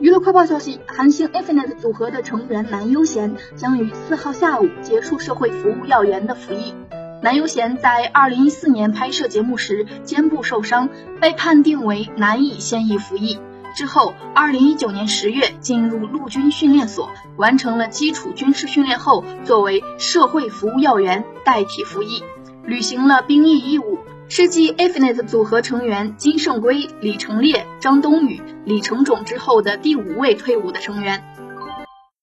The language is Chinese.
娱乐快报消息，韩星 Infinite 组合的成员南优贤将于四号下午结束社会服务要员的服役。南优贤在二零一四年拍摄节目时肩部受伤，被判定为难以现役服役。之后，二零一九年十月进入陆军训练所，完成了基础军事训练后，作为社会服务要员代替服役，履行了兵役义务。是继 Infinite 组合成员金圣圭、李成烈、张东雨、李成种之后的第五位退伍的成员。